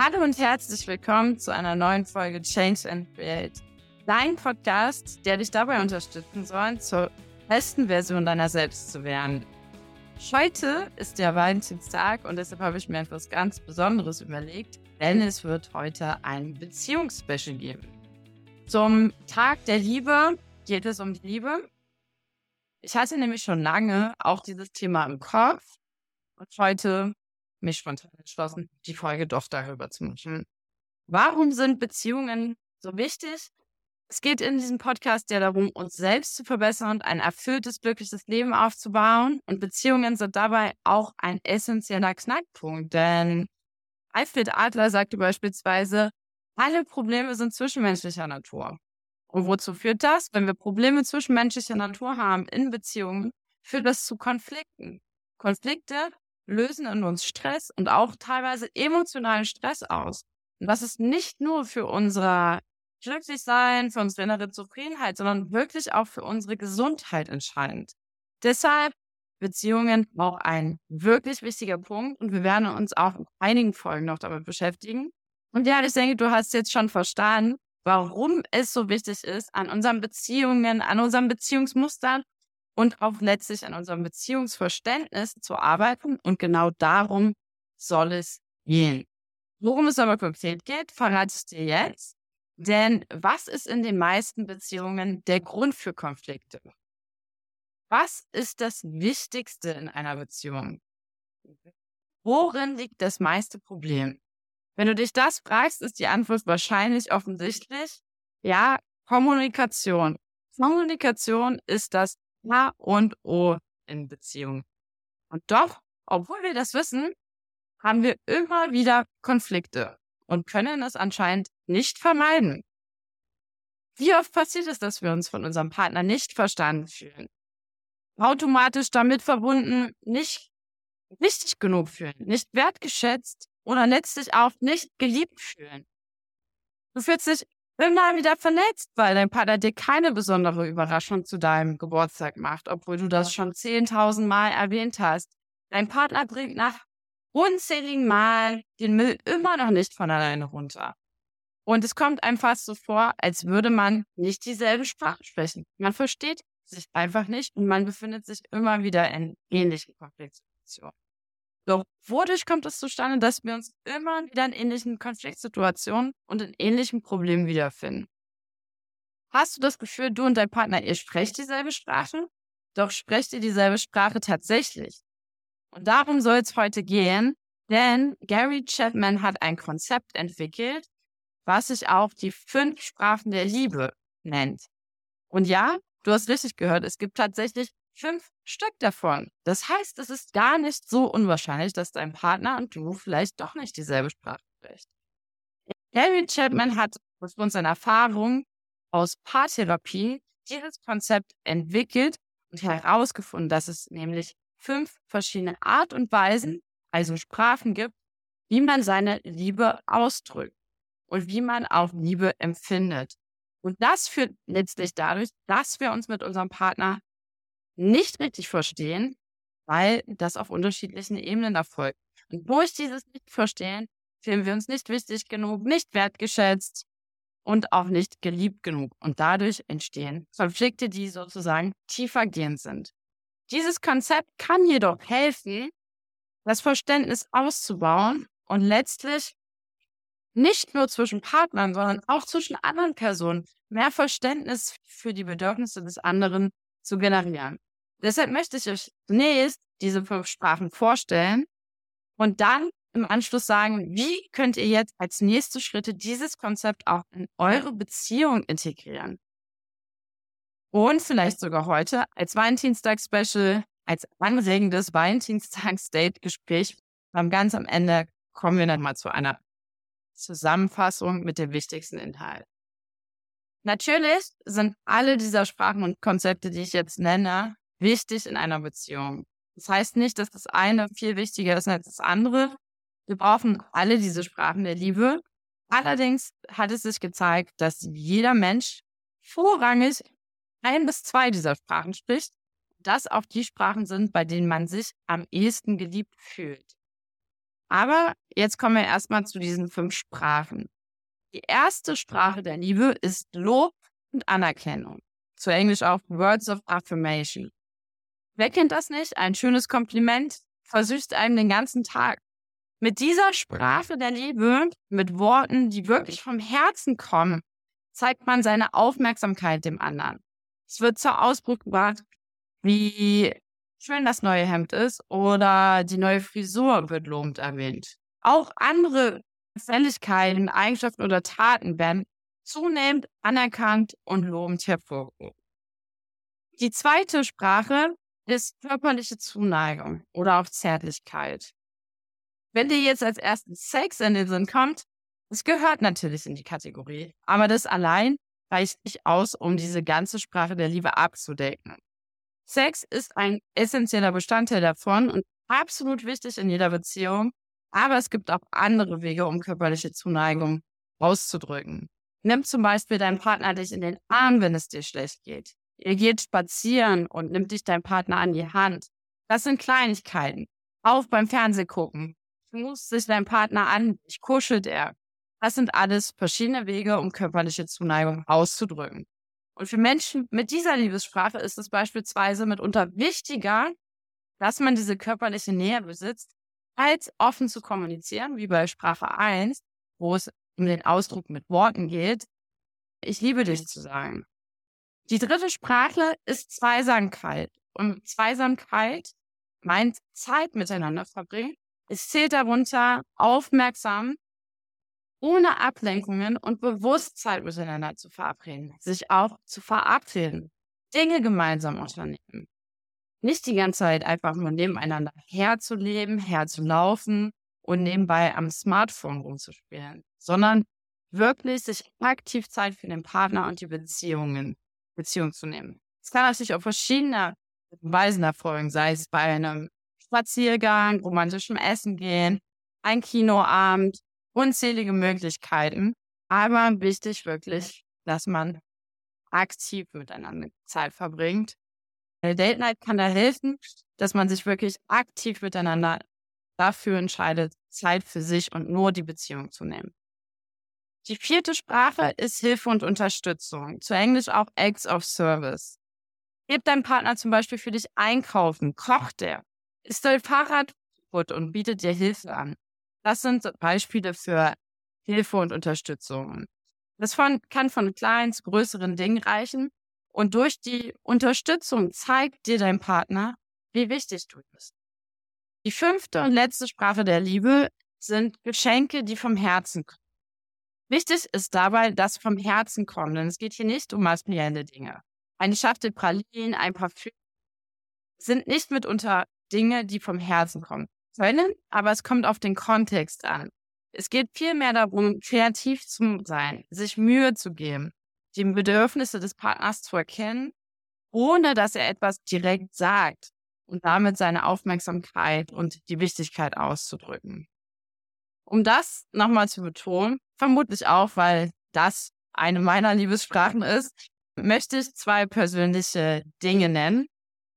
Hallo und herzlich willkommen zu einer neuen Folge Change and Create. Dein Podcast, der dich dabei unterstützen soll, zur besten Version deiner selbst zu werden. Heute ist der Valentinstag und deshalb habe ich mir etwas ganz Besonderes überlegt, denn es wird heute ein Beziehungsspecial geben. Zum Tag der Liebe geht es um die Liebe. Ich hatte nämlich schon lange auch dieses Thema im Kopf und heute mich spontan entschlossen, die Folge doch darüber zu machen. Warum sind Beziehungen so wichtig? Es geht in diesem Podcast ja darum, uns selbst zu verbessern und ein erfülltes, glückliches Leben aufzubauen. Und Beziehungen sind dabei auch ein essentieller Knackpunkt. Denn Alfred Adler sagte beispielsweise, alle Probleme sind zwischenmenschlicher Natur. Und wozu führt das? Wenn wir Probleme zwischenmenschlicher Natur haben in Beziehungen, führt das zu Konflikten. Konflikte lösen in uns Stress und auch teilweise emotionalen Stress aus. Und das ist nicht nur für unser Glücklichsein, für unsere innere Zufriedenheit, sondern wirklich auch für unsere Gesundheit entscheidend. Deshalb Beziehungen auch ein wirklich wichtiger Punkt und wir werden uns auch in einigen Folgen noch damit beschäftigen. Und ja, ich denke, du hast jetzt schon verstanden, warum es so wichtig ist, an unseren Beziehungen, an unseren Beziehungsmustern und auch letztlich an unserem Beziehungsverständnis zu arbeiten. Und genau darum soll es gehen. Worum es aber konkret geht, verrate ich dir jetzt. Denn was ist in den meisten Beziehungen der Grund für Konflikte? Was ist das Wichtigste in einer Beziehung? Worin liegt das meiste Problem? Wenn du dich das fragst, ist die Antwort wahrscheinlich offensichtlich. Ja, Kommunikation. Kommunikation ist das A und O in Beziehungen. Und doch, obwohl wir das wissen, haben wir immer wieder Konflikte und können es anscheinend nicht vermeiden. Wie oft passiert es, dass wir uns von unserem Partner nicht verstanden fühlen? Automatisch damit verbunden, nicht wichtig genug fühlen, nicht wertgeschätzt oder letztlich auch nicht geliebt fühlen. Du fühlst dich immer wieder verletzt, weil dein Partner dir keine besondere Überraschung zu deinem Geburtstag macht, obwohl du das schon 10.000 Mal erwähnt hast. Dein Partner bringt nach unzähligen Mal den Müll immer noch nicht von alleine runter. Und es kommt einem fast so vor, als würde man nicht dieselbe Sprache sprechen. Man versteht sich einfach nicht und man befindet sich immer wieder in ähnlichen Konfliktsituationen. Doch wodurch kommt es zustande, dass wir uns immer wieder in ähnlichen Konfliktsituationen und in ähnlichen Problemen wiederfinden? Hast du das Gefühl, du und dein Partner, ihr sprecht dieselbe Sprache? Doch sprecht ihr dieselbe Sprache tatsächlich? Und darum soll es heute gehen, denn Gary Chapman hat ein Konzept entwickelt, was sich auch die fünf Sprachen der Liebe nennt. Und ja, du hast richtig gehört, es gibt tatsächlich fünf Stück davon. Das heißt, es ist gar nicht so unwahrscheinlich, dass dein Partner und du vielleicht doch nicht dieselbe Sprache sprecht. Gary Chapman hat aufgrund seiner Erfahrung aus Paartherapie dieses Konzept entwickelt und herausgefunden, dass es nämlich fünf verschiedene Art und Weisen, also Sprachen gibt, wie man seine Liebe ausdrückt und wie man auch Liebe empfindet. Und das führt letztlich dadurch, dass wir uns mit unserem Partner nicht richtig verstehen, weil das auf unterschiedlichen Ebenen erfolgt. Und durch dieses Nicht-Verstehen fühlen wir uns nicht wichtig genug, nicht wertgeschätzt und auch nicht geliebt genug. Und dadurch entstehen Konflikte, die sozusagen tiefergehend sind. Dieses Konzept kann jedoch helfen, das Verständnis auszubauen und letztlich nicht nur zwischen Partnern, sondern auch zwischen anderen Personen mehr Verständnis für die Bedürfnisse des anderen zu generieren. Deshalb möchte ich euch zunächst diese fünf Sprachen vorstellen und dann im Anschluss sagen, wie könnt ihr jetzt als nächste Schritte dieses Konzept auch in eure Beziehung integrieren. Und vielleicht sogar heute als Valentinstag-Special, als anregendes Valentinstags-Date-Gespräch. Ganz am Ende kommen wir dann mal zu einer Zusammenfassung mit dem wichtigsten Inhalt. Natürlich sind alle dieser Sprachen und Konzepte, die ich jetzt nenne, wichtig in einer Beziehung. Das heißt nicht, dass das eine viel wichtiger ist als das andere. Wir brauchen alle diese Sprachen der Liebe. Allerdings hat es sich gezeigt, dass jeder Mensch vorrangig ein bis zwei dieser Sprachen spricht. Das auch die Sprachen sind, bei denen man sich am ehesten geliebt fühlt. Aber jetzt kommen wir erstmal zu diesen fünf Sprachen. Die erste Sprache der Liebe ist Lob und Anerkennung. Zu Englisch auch Words of Affirmation. Wer kennt das nicht? Ein schönes Kompliment versüßt einem den ganzen Tag. Mit dieser Sprache der Liebe, mit Worten, die wirklich vom Herzen kommen, zeigt man seine Aufmerksamkeit dem anderen. Es wird zur Ausdruck gebracht, wie schön das neue Hemd ist oder die neue Frisur wird lobend erwähnt. Auch andere Fälligkeiten, Eigenschaften oder Taten werden zunehmend anerkannt und lobend hervorgehoben. Die zweite Sprache ist körperliche Zuneigung oder auch Zärtlichkeit. Wenn dir jetzt als erstes Sex in den Sinn kommt, es gehört natürlich in die Kategorie, aber das allein reicht nicht aus, um diese ganze Sprache der Liebe abzudecken. Sex ist ein essentieller Bestandteil davon und absolut wichtig in jeder Beziehung, aber es gibt auch andere Wege, um körperliche Zuneigung auszudrücken. Nimm zum Beispiel deinen Partner dich in den Arm, wenn es dir schlecht geht. Ihr geht spazieren und nimmt dich dein Partner an die Hand. Das sind Kleinigkeiten. Auch beim Fernsehgucken. Muss sich dein Partner an, dich kuschelt er. Das sind alles verschiedene Wege, um körperliche Zuneigung auszudrücken. Und für Menschen mit dieser Liebessprache ist es beispielsweise mitunter wichtiger, dass man diese körperliche Nähe besitzt, als offen zu kommunizieren, wie bei Sprache 1, wo es um den Ausdruck mit Worten geht, ich liebe dich zu sagen. Die dritte Sprache ist Zweisamkeit. Und Zweisamkeit meint Zeit miteinander verbringen. Es zählt darunter aufmerksam ohne Ablenkungen und Bewusstsein miteinander zu verabreden, sich auch zu verabreden, Dinge gemeinsam unternehmen. Nicht die ganze Zeit einfach nur nebeneinander herzuleben, herzulaufen und nebenbei am Smartphone rumzuspielen, sondern wirklich sich aktiv Zeit für den Partner und die Beziehungen, Beziehung zu nehmen. Es kann natürlich auf verschiedene Weisen erfolgen, sei es bei einem Spaziergang, romantischem Essen gehen, ein Kinoabend, unzählige Möglichkeiten. Aber wichtig wirklich, dass man aktiv miteinander Zeit verbringt. Eine Date Night kann da helfen, dass man sich wirklich aktiv miteinander dafür entscheidet, Zeit für sich und nur die Beziehung zu nehmen. Die vierte Sprache ist Hilfe und Unterstützung, zu Englisch auch Acts of Service. Gibt dein Partner zum Beispiel für dich einkaufen, kocht er, ist dein Fahrrad kaputt und bietet dir Hilfe an. Das sind Beispiele für Hilfe und Unterstützung. Das von, kann von kleinen zu größeren Dingen reichen. Und durch die Unterstützung zeigt dir dein Partner, wie wichtig du bist. Die fünfte und letzte Sprache der Liebe sind Geschenke, die vom Herzen kommen. Wichtig ist dabei, dass vom Herzen kommen, denn es geht hier nicht um materielle Dinge. Eine Schachtel Pralinen, ein Parfüm sind nicht mitunter Dinge, die vom Herzen kommen können, aber es kommt auf den Kontext an. Es geht vielmehr darum, kreativ zu sein, sich Mühe zu geben, die Bedürfnisse des Partners zu erkennen, ohne dass er etwas direkt sagt und damit seine Aufmerksamkeit und die Wichtigkeit auszudrücken. Um das nochmal zu betonen, vermutlich auch, weil das eine meiner Liebessprachen ist, möchte ich zwei persönliche Dinge nennen.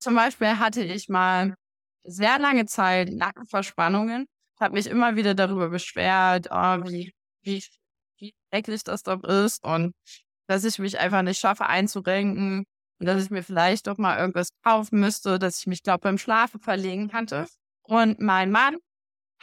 Zum Beispiel hatte ich mal sehr lange Zeit Nackenverspannungen, habe mich immer wieder darüber beschwert, oh, wie, wie, wie schrecklich das doch ist und dass ich mich einfach nicht schaffe einzurenken und dass ich mir vielleicht doch mal irgendwas kaufen müsste, dass ich mich, glaube beim Schlafen verlegen hatte. Und mein Mann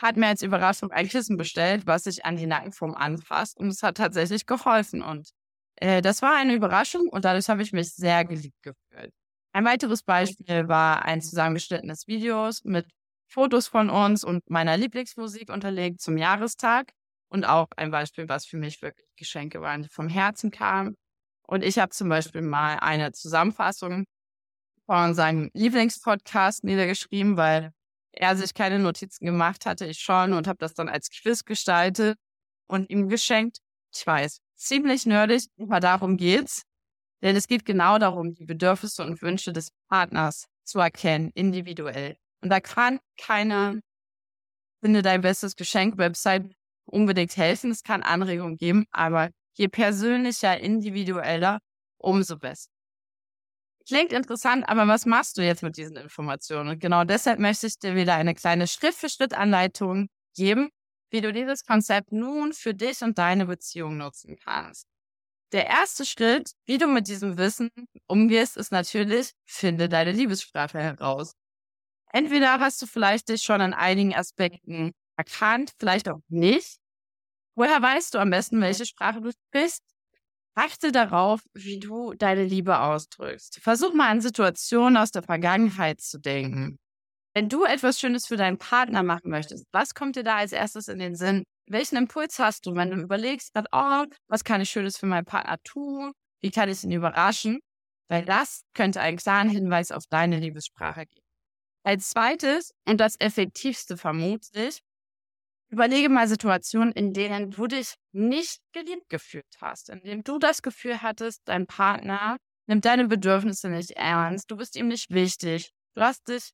hat mir als Überraschung ein Kissen bestellt, was sich an die Nackenform anfasst und es hat tatsächlich geholfen und äh, das war eine Überraschung und dadurch habe ich mich sehr geliebt gefühlt. Ein weiteres Beispiel war ein zusammengeschnittenes Video mit Fotos von uns und meiner Lieblingsmusik unterlegt zum Jahrestag. Und auch ein Beispiel, was für mich wirklich Geschenke waren, die vom Herzen kamen. Und ich habe zum Beispiel mal eine Zusammenfassung von seinem Lieblingspodcast niedergeschrieben, weil er sich keine Notizen gemacht hatte, ich schon, und habe das dann als Quiz gestaltet und ihm geschenkt. Ich weiß, ziemlich nerdig, aber darum geht's. Denn es geht genau darum, die Bedürfnisse und Wünsche des Partners zu erkennen, individuell. Und da kann keine Finde dein bestes Geschenk Website unbedingt helfen. Es kann Anregungen geben, aber je persönlicher, individueller, umso besser. Klingt interessant, aber was machst du jetzt mit diesen Informationen? Und genau deshalb möchte ich dir wieder eine kleine Schritt-für-Schritt-Anleitung geben, wie du dieses Konzept nun für dich und deine Beziehung nutzen kannst. Der erste Schritt, wie du mit diesem Wissen umgehst, ist natürlich, finde deine Liebessprache heraus. Entweder hast du vielleicht dich schon in einigen Aspekten erkannt, vielleicht auch nicht. Woher weißt du am besten, welche Sprache du sprichst? Achte darauf, wie du deine Liebe ausdrückst. Versuch mal an Situationen aus der Vergangenheit zu denken. Wenn du etwas Schönes für deinen Partner machen möchtest, was kommt dir da als erstes in den Sinn? Welchen Impuls hast du, wenn du überlegst, oh, was kann ich Schönes für meinen Partner tun? Wie kann ich ihn überraschen? Weil das könnte einen klaren Hinweis auf deine Liebessprache geben. Als zweites und das effektivste vermutlich, überlege mal Situationen, in denen du dich nicht geliebt gefühlt hast, in denen du das Gefühl hattest, dein Partner nimmt deine Bedürfnisse nicht ernst, du bist ihm nicht wichtig, du hast dich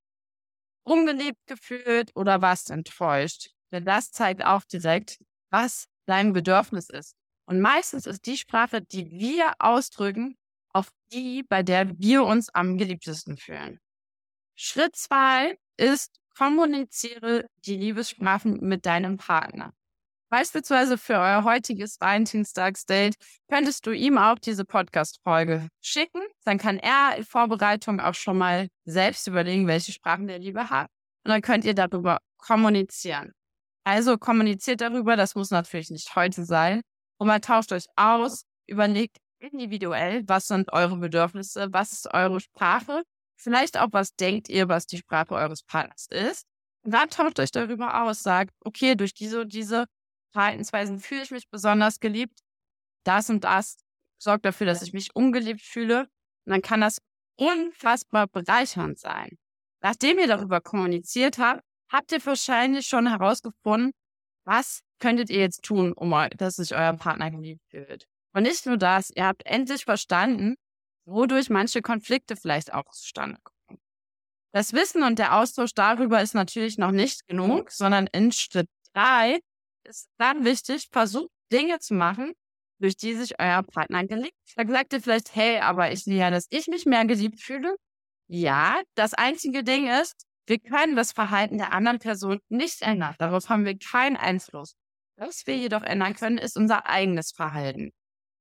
ungeliebt gefühlt oder warst enttäuscht. Denn das zeigt auch direkt, was dein Bedürfnis ist. Und meistens ist die Sprache, die wir ausdrücken, auf die, bei der wir uns am geliebtesten fühlen. Schritt zwei ist, kommuniziere die Liebessprachen mit deinem Partner. Beispielsweise für euer heutiges Valentinstagsdate könntest du ihm auch diese Podcast-Folge schicken. Dann kann er in Vorbereitung auch schon mal selbst überlegen, welche Sprachen der Liebe hat. Und dann könnt ihr darüber kommunizieren. Also kommuniziert darüber, das muss natürlich nicht heute sein. Und man tauscht euch aus, überlegt individuell, was sind eure Bedürfnisse, was ist eure Sprache, vielleicht auch, was denkt ihr, was die Sprache eures Partners ist. Und dann tauscht euch darüber aus, sagt, okay, durch diese und diese Verhaltensweisen fühle ich mich besonders geliebt. Das und das sorgt dafür, dass ich mich ungeliebt fühle. Und dann kann das unfassbar bereichernd sein. Nachdem ihr darüber kommuniziert habt, habt ihr wahrscheinlich schon herausgefunden, was könntet ihr jetzt tun, um dass sich euer Partner geliebt fühlt. Und nicht nur das, ihr habt endlich verstanden, wodurch manche Konflikte vielleicht auch zustande kommen. Das Wissen und der Austausch darüber ist natürlich noch nicht genug, sondern in Schritt drei ist dann wichtig, versucht Dinge zu machen, durch die sich euer Partner geliebt. Da sagt ihr vielleicht, hey, aber ich sehe ja, dass ich mich mehr geliebt fühle. Ja, das einzige Ding ist, wir können das Verhalten der anderen Person nicht ändern. Darauf haben wir keinen Einfluss. Was wir jedoch ändern können, ist unser eigenes Verhalten.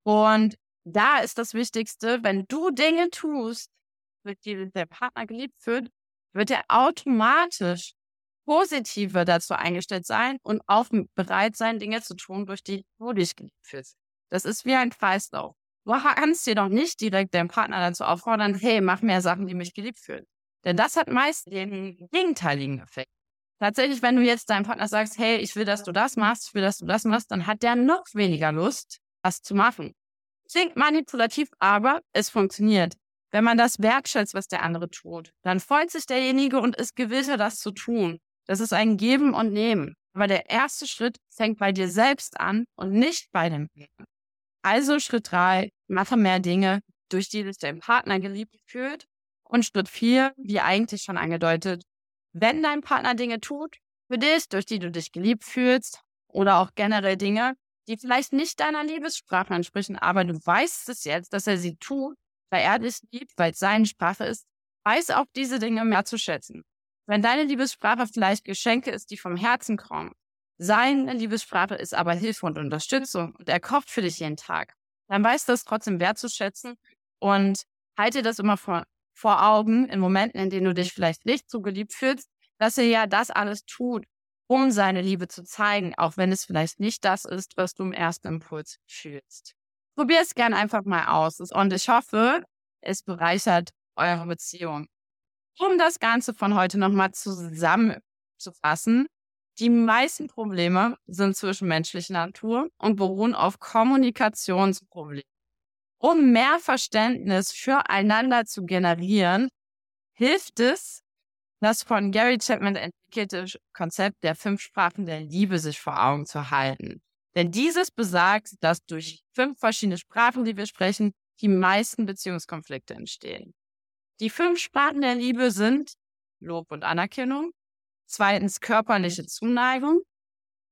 Und da ist das Wichtigste, wenn du Dinge tust, mit denen der Partner geliebt wird, wird er automatisch positiver dazu eingestellt sein und auch bereit sein, Dinge zu tun, durch die du dich geliebt fühlst. Das ist wie ein Kreislauf. Du kannst dir doch nicht direkt deinen Partner dazu auffordern, hey, mach mehr Sachen, die mich geliebt fühlen. Denn das hat meist den gegenteiligen Effekt. Tatsächlich, wenn du jetzt deinem Partner sagst, hey, ich will, dass du das machst, ich will, dass du das machst, dann hat der noch weniger Lust, das zu machen. Klingt manipulativ, aber es funktioniert. Wenn man das wertschätzt, was der andere tut, dann freut sich derjenige und ist gewisser, das zu tun. Das ist ein Geben und Nehmen. Aber der erste Schritt fängt bei dir selbst an und nicht bei dem Partner. Also Schritt drei, mache mehr Dinge, durch die sich dein Partner geliebt fühlt. Und Schritt vier, wie eigentlich schon angedeutet, wenn dein Partner Dinge tut für dich, durch die du dich geliebt fühlst, oder auch generell Dinge, die vielleicht nicht deiner Liebessprache entsprechen, aber du weißt es jetzt, dass er sie tut, weil er dich liebt, weil es seine Sprache ist, weiß auch diese Dinge mehr zu schätzen. Wenn deine Liebessprache vielleicht Geschenke ist, die vom Herzen kommen, seine Liebessprache ist aber Hilfe und Unterstützung und er kocht für dich jeden Tag, dann weißt du es trotzdem wertzuschätzen und halte das immer vor, vor Augen in Momenten, in denen du dich vielleicht nicht so geliebt fühlst, dass er ja das alles tut, um seine Liebe zu zeigen, auch wenn es vielleicht nicht das ist, was du im ersten Impuls fühlst. Probier es gern einfach mal aus und ich hoffe, es bereichert eure Beziehung. Um das Ganze von heute nochmal zusammenzufassen, die meisten Probleme sind zwischenmenschlicher Natur und beruhen auf Kommunikationsproblemen. Um mehr Verständnis füreinander zu generieren, hilft es, das von Gary Chapman entwickelte Konzept der fünf Sprachen der Liebe sich vor Augen zu halten. Denn dieses besagt, dass durch fünf verschiedene Sprachen, die wir sprechen, die meisten Beziehungskonflikte entstehen. Die fünf Sprachen der Liebe sind Lob und Anerkennung, zweitens körperliche Zuneigung,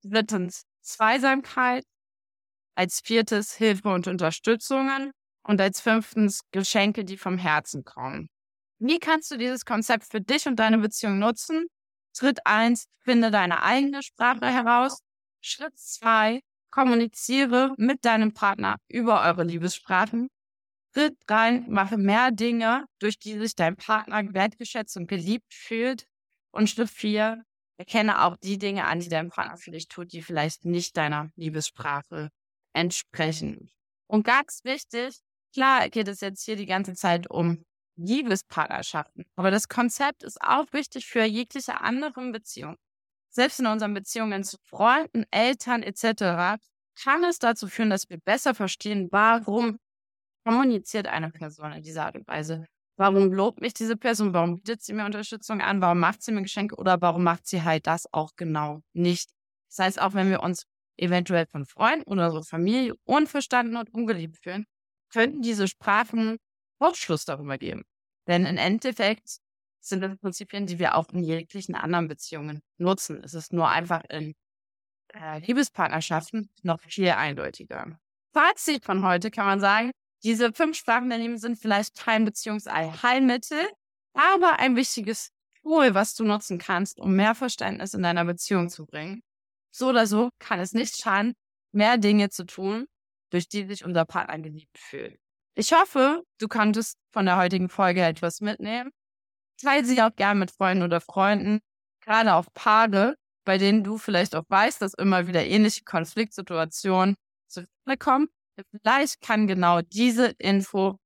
drittens Zweisamkeit, als viertes Hilfe und Unterstützungen und als fünftens Geschenke, die vom Herzen kommen. Wie kannst du dieses Konzept für dich und deine Beziehung nutzen? Schritt eins, finde deine eigene Sprache heraus. Schritt zwei, kommuniziere mit deinem Partner über eure Liebessprachen. Schritt drei, mache mehr Dinge, durch die sich dein Partner wertgeschätzt und geliebt fühlt. Und Schritt vier, erkenne auch die Dinge an, die dein Partner für dich tut, die vielleicht nicht deiner Liebessprache entsprechen. Und ganz wichtig, klar geht es jetzt hier die ganze Zeit um Liebespartnerschaften, aber das Konzept ist auch wichtig für jegliche anderen Beziehungen. Selbst in unseren Beziehungen zu Freunden, Eltern etc. kann es dazu führen, dass wir besser verstehen, warum kommuniziert eine Person in dieser Art und Weise. Warum lobt mich diese Person? Warum bietet sie mir Unterstützung an? Warum macht sie mir Geschenke? Oder warum macht sie halt das auch genau nicht? Das heißt, auch wenn wir uns eventuell von Freunden oder unserer Familie unverstanden und ungeliebt fühlen, könnten diese Sprachen Aufschluss darüber geben. Denn im Endeffekt sind das Prinzipien, die wir auch in jeglichen anderen Beziehungen nutzen. Es ist nur einfach in äh, Liebespartnerschaften noch viel eindeutiger. Fazit von heute kann man sagen, diese fünf Sprachen daneben sind vielleicht kein Beziehungsheilmittel, aber ein wichtiges Tool, was du nutzen kannst, um mehr Verständnis in deiner Beziehung zu bringen. So oder so kann es nicht schaden, mehr Dinge zu tun, durch die sich unser Partner geliebt fühlt. Ich hoffe, du konntest von der heutigen Folge etwas mitnehmen. Teile sie auch gern mit Freunden oder Freunden, gerade auf Paare, bei denen du vielleicht auch weißt, dass immer wieder ähnliche Konfliktsituationen zurückkommen. Vielleicht kann genau diese Info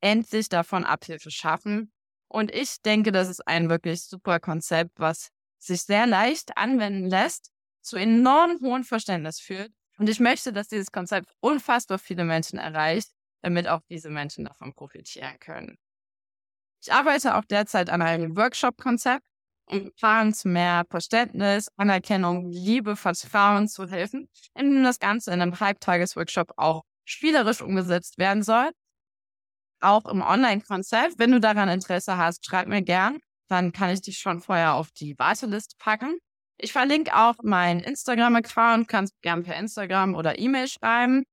endlich davon Abhilfe schaffen. Und ich denke, das ist ein wirklich super Konzept, was sich sehr leicht anwenden lässt zu enorm hohem Verständnis führt. Und ich möchte, dass dieses Konzept unfassbar viele Menschen erreicht, damit auch diese Menschen davon profitieren können. Ich arbeite auch derzeit an einem Workshop-Konzept, um Paaren zu mehr Verständnis, Anerkennung, Liebe, Vertrauen zu helfen, indem das Ganze in einem Halbtages-Workshop auch spielerisch umgesetzt werden soll. Auch im Online-Konzept. Wenn du daran Interesse hast, schreib mir gern. Dann kann ich dich schon vorher auf die Warteliste packen. Ich verlinke auch meinen Instagram-Account, kannst gern per Instagram oder E-Mail schreiben.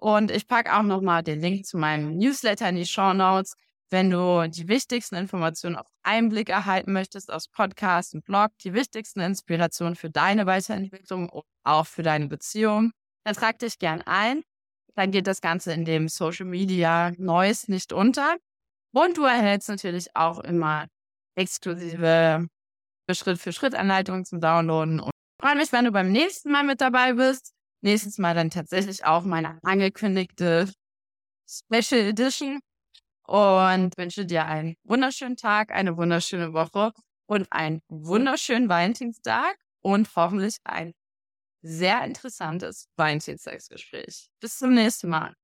Und ich packe auch nochmal den Link zu meinem Newsletter in die Show Notes. Wenn du die wichtigsten Informationen auf Einblick erhalten möchtest aus Podcast und Blog, die wichtigsten Inspirationen für deine Weiterentwicklung und auch für deine Beziehung, dann trag dich gern ein. Dann geht das Ganze in dem Social Media Neues nicht unter. Und du erhältst natürlich auch immer exklusive Schritt-für-Schritt-Anleitungen zum Downloaden. Und freue mich, wenn du beim nächsten Mal mit dabei bist. Nächstes Mal dann tatsächlich auch meine angekündigte Special Edition. Und wünsche dir einen wunderschönen Tag, eine wunderschöne Woche und einen wunderschönen Valentinstag und hoffentlich ein sehr interessantes Valentinstagsgespräch. Bis zum nächsten Mal.